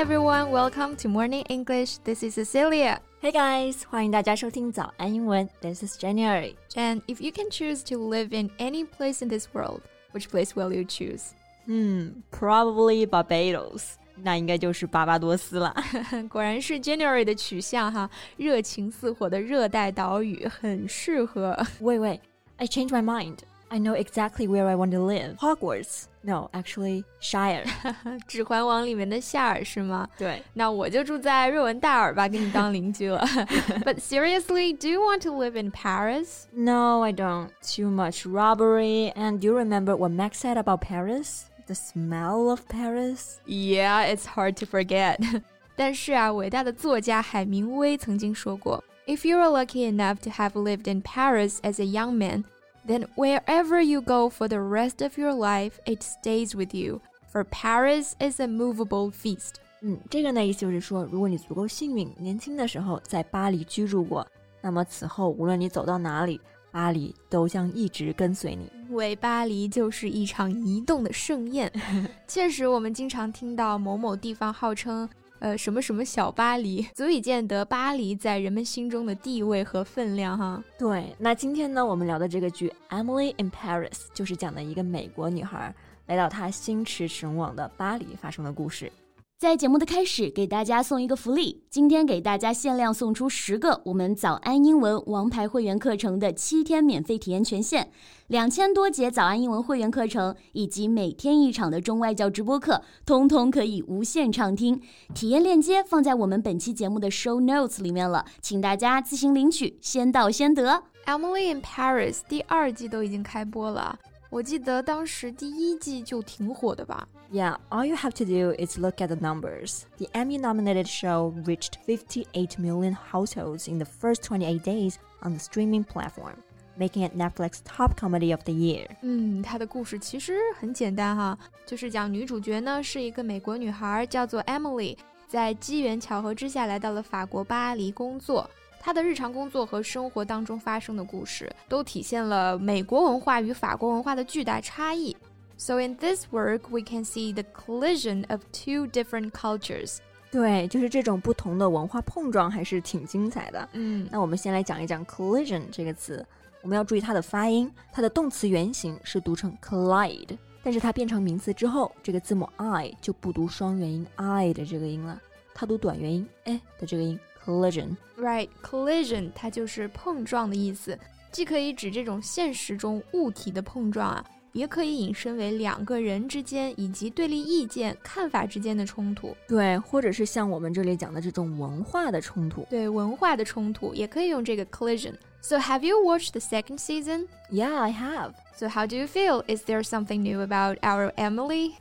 everyone, welcome to Morning English. This is Cecilia. Hey guys, 欢迎大家收听早安英文。This is January. And if you can choose to live in any place in this world, which place will you choose? Hmm, probably Barbados. 那应该就是巴巴多斯了。果然是 January 的取向哈，热情似火的热带岛屿很适合。Wait, wait, I changed my mind. I know exactly where I want to live. Hogwarts. No, actually, Shire. 指环王里面的夏尔是吗？对，那我就住在瑞文大尔吧，给你当邻居了。But seriously, do you want to live in Paris? No, I don't. Too much robbery. And do you remember what Max said about Paris? The smell of Paris? Yeah, it's hard to forget. 但是啊，伟大的作家海明威曾经说过，If you are lucky enough to have lived in Paris as a young man, then wherever you go for the rest of your life, it stays with you. For Paris is a movable feast. 嗯，这个呢意思就是说，如果你足够幸运，年轻的时候在巴黎居住过，那么此后无论你走到哪里，巴黎都将一直跟随你。因为巴黎就是一场移动的盛宴。确实，我们经常听到某某地方号称呃什么什么小巴黎，足以见得巴黎在人们心中的地位和分量哈。对，那今天呢，我们聊的这个剧《Emily in Paris》就是讲的一个美国女孩来到她心驰神往的巴黎发生的故事。在节目的开始，给大家送一个福利。今天给大家限量送出十个我们早安英文王牌会员课程的七天免费体验权限，两千多节早安英文会员课程以及每天一场的中外教直播课，通通可以无限畅听。体验链接放在我们本期节目的 show notes 里面了，请大家自行领取，先到先得。Emily in Paris 第二季都已经开播了。我记得当时第一季就挺火的吧。Yeah, all you have to do is look at the numbers. The Emmy nominated show reached 58 million households in the first 28 days on the streaming platform, making it Netflix's top comedy of the year. 嗯，它的故事其实很简单哈，就是讲女主角呢是一个美国女孩，叫做 Emily，在机缘巧合之下来到了法国巴黎工作。他的日常工作和生活当中发生的故事，都体现了美国文化与法国文化的巨大差异。 So in this work, we can see the collision of two different cultures. 对，就是这种不同的文化碰撞，还是挺精彩的。嗯，那我们先来讲一讲 collision 这个词，我们要注意它的发音，它的动词原形是读成 collide，但是它变成名词之后，这个字母 i 就不读双元音 i 的这个音了，它读短元音 e 的这个音。collision。 Right, collision 它就是碰撞的意思，既可以指这种现实中物体的碰撞啊， 也可以引申为两个人之间以及对立意见、看法之间的冲突。对，或者是像我们这里讲的这种文化的冲突。对文化的冲突也可以用这个 collision。So have you watched the second season? Yeah, I have. So how do you feel? Is there something new about our Emily?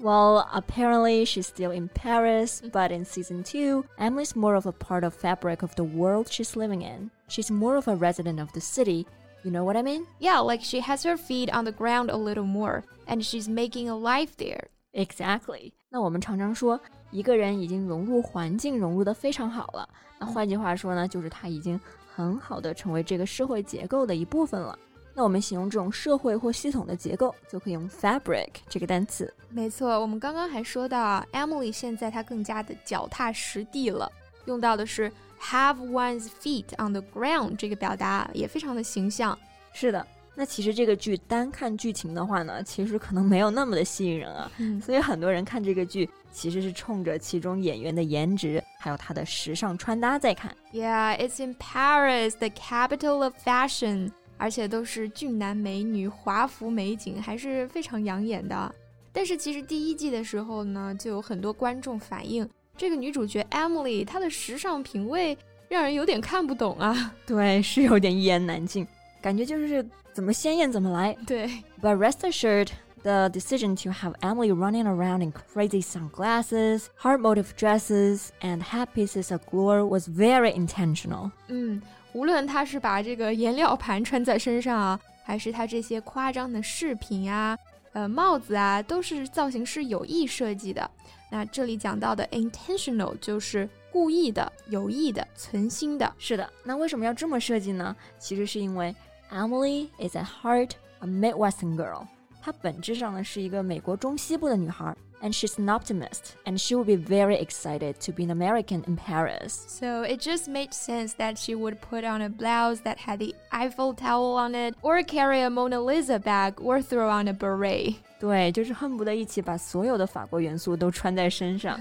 Well, apparently she's still in Paris, but in season 2, Emily's more of a part of fabric of the world she's living in. She's more of a resident of the city. You know what I mean? Yeah, like she has her feet on the ground a little more, and she's making a life there. Exactly. 那我们常常说一个人已经融入环境，融入的非常好了。那换句话说呢，就是他已经很好的成为这个社会结构的一部分了。那我们形容这种社会或系统的结构，就可以用 fabric 这个单词。没错，我们刚刚还说到啊，Emily 现在她更加的脚踏实地了，用到的是 have one's feet on the ground 这个表达也非常的形象。是的，那其实这个剧单看剧情的话呢，其实可能没有那么的吸引人啊。嗯所以很多人看这个剧，其实是冲着其中演员的颜值，还有他的时尚穿搭在看。Yeah, it's in Paris, the capital of fashion，而且都是俊男美女、华服美景，还是非常养眼的。但是其实第一季的时候呢，就有很多观众反映，这个女主角 Emily 她的时尚品味让人有点看不懂啊。对，是有点一言难尽，感觉就是怎么鲜艳怎么来。对， But rest assured, the decision to have Emily running around in crazy sunglasses, heart motive dresses, and hat pieces of glory was very intentional. 嗯，无论她是把这个颜料盘穿在身上啊，还是她这些夸张的饰品啊、 呃帽子啊，都是造型师有意设计的。那这里讲到的 intentional 就是故意的、有意的、存心的。是的，那为什么要这么设计呢？其实是因为 Emily is a heart a Midwestern girl，她本质上呢是一个美国中西部的女孩。and she's an optimist, and she would be very excited to be an American in Paris. So it just made sense that she would put on a blouse that had the Eiffel Tower on it, or carry a Mona Lisa bag, or throw on a beret. 对，就是恨不得一起把所有的法国元素都穿在身上。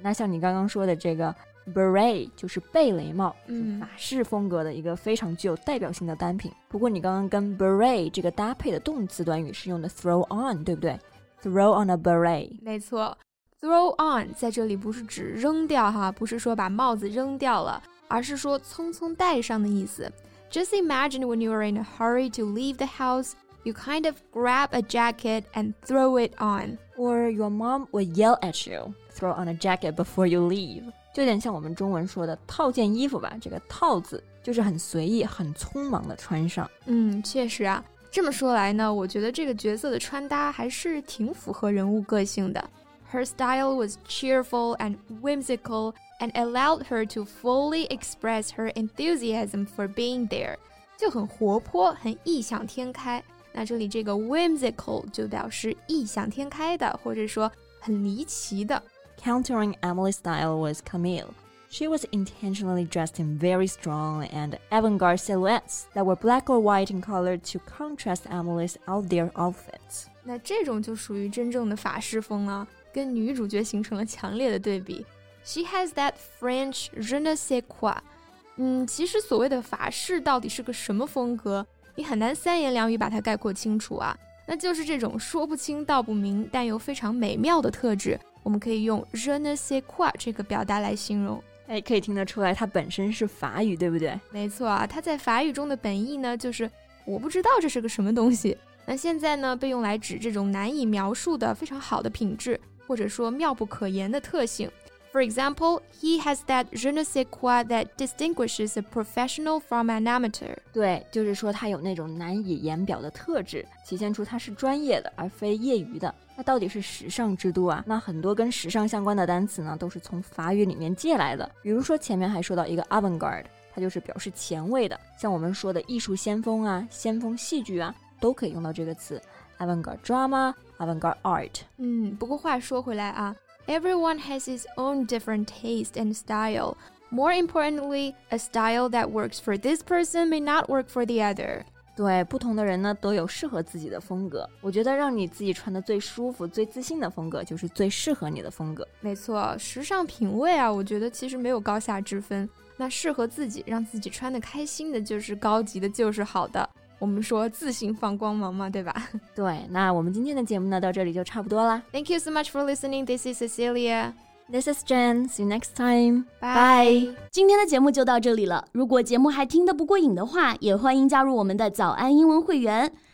那像你刚刚说的这个 beret 就是贝雷帽，嗯，法式风格的一个非常具有代表性的单品。不过你刚刚跟 beret 这个搭配的动词短语是用的 throw on，对不对？throw on a beret，没错，throw on 在这里不是指扔掉哈，不是说把帽子扔掉了，而是说匆匆戴上的意思。Just imagine when you are in a hurry to leave the house. You kind of grab a jacket and throw it on. Or your mom would yell at you, throw on a jacket before you leave. 就有点像我们中文说的套件衣服吧，这个“套”字就是很随意、很匆忙的穿上。嗯，确实啊，这么说来呢，我觉得这个角色的穿搭还是挺符合人物个性的。Her style was cheerful and whimsical and allowed her to fully express her enthusiasm for being there，就很活泼，很异想天开。那这里这个 whimsical 就表示异想天开的，或者说很离奇的。Countering Emily's style was Camille. She was intentionally dressed in very strong and avant-garde silhouettes that were black or white in color to contrast Emily's out there outfits. 那这种就属于真正的法式风了，跟女主角形成了强烈的对比。She has that French je ne sais quoi。嗯，其实所谓的法式到底是个什么风格，你很难三言两语把它概括清楚啊。那就是这种说不清道不明，但又非常美妙的特质。 我们可以用 je ne sais quoi 这个表达来形容。哎，可以听得出来，它本身是法语，对不对？没错啊，它在法语中的本意呢，就是我不知道这是个什么东西。那现在呢，被用来指这种难以描述的非常好的品质，或者说妙不可言的特性。For example, he has that je ne sais quoi that distinguishes a professional from an amateur. 对，就是说他有那种难以言表的特质，体现出他是专业的而非业余的。那到底是时尚之都啊？那很多跟时尚相关的单词呢，都是从法语里面借来的。比如说前面还说到一个 avant-garde，它就是表示前卫的。像我们说的艺术先锋啊、先锋戏剧啊，都可以用到这个词 avant-garde drama、avant-garde art。嗯，不过话说回来啊。 Everyone has his own different taste and style. More importantly, a style that works for this person may not work for the other. 对，不同的人呢都有适合自己的风格。我觉得让你自己穿的最舒服、最自信的风格，就是最适合你的风格。没错，时尚品味啊，我觉得其实没有高下之分。那适合自己，让自己穿的开心的，就是高级的，就是好的。 我们说自信放光芒嘛，对吧？对，那我们今天的节目呢，到这里就差不多啦。Thank you so much for listening. This is Cecilia. This is Jen. See you next time. Bye. 今天的节目就到这里了。如果节目还听得不过瘾的话，也欢迎加入我们的早安英文会员。